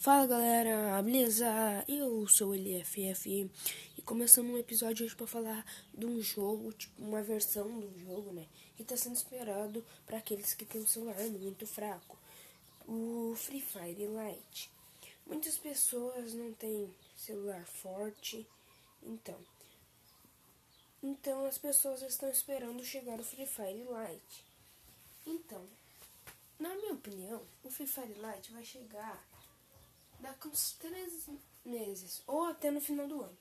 Fala galera, beleza? Eu sou o LFF e começando um episódio hoje para falar de um jogo, tipo uma versão do jogo, né? Que está sendo esperado para aqueles que têm um celular muito fraco, o Free Fire Lite. Muitas pessoas não têm celular forte, então, então as pessoas estão esperando chegar o Free Fire Lite. Então, na minha opinião, o Free Fire Lite vai chegar daqui uns três meses, ou até no final do ano.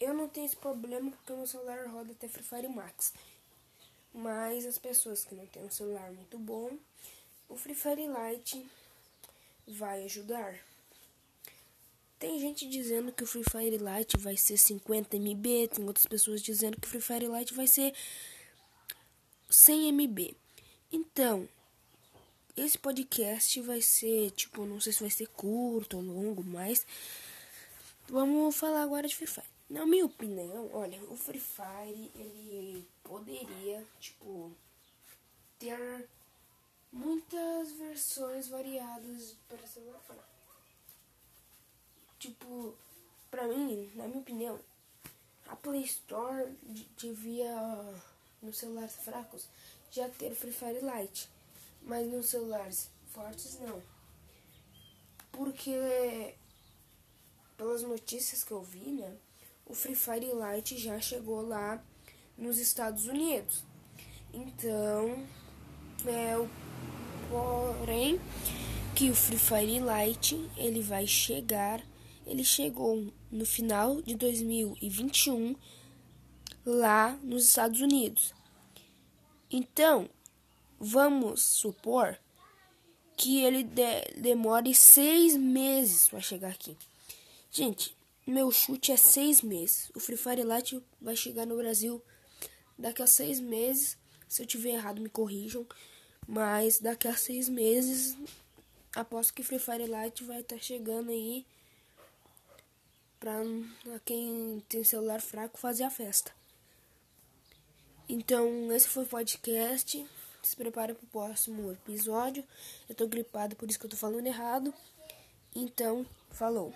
Eu não tenho esse problema porque o meu celular roda até Free Fire Max. Mas as pessoas que não têm um celular muito bom, o Free Fire Lite vai ajudar. Tem gente dizendo que o Free Fire Lite vai ser 50 MB, tem outras pessoas dizendo que o Free Fire Lite vai ser 100 MB. Então, esse podcast vai ser, tipo, não sei se vai ser curto ou longo, mas vamos falar agora de Free Fire. Na minha opinião, olha, o Free Fire, ele poderia, tipo, ter muitas versões variadas para celular Tipo, pra mim, na minha opinião, a Play Store devia, nos celulares fracos, já ter o Free Fire Lite mas nos celulares fortes não. Porque pelas notícias que eu vi, né, o Free Fire Lite já chegou lá nos Estados Unidos. Então, é o porém que o Free Fire Lite ele vai chegar, ele chegou no final de 2021 lá nos Estados Unidos. Então, Vamos supor que ele de demore seis meses para chegar aqui. Gente, meu chute é seis meses. O Free Fire Lite vai chegar no Brasil daqui a seis meses. Se eu tiver errado, me corrijam. Mas daqui a seis meses, aposto que Free Fire Lite vai estar tá chegando aí para quem tem celular fraco fazer a festa. Então, esse foi o podcast se prepara para o próximo episódio. Eu tô gripado, por isso que eu tô falando errado. Então, falou.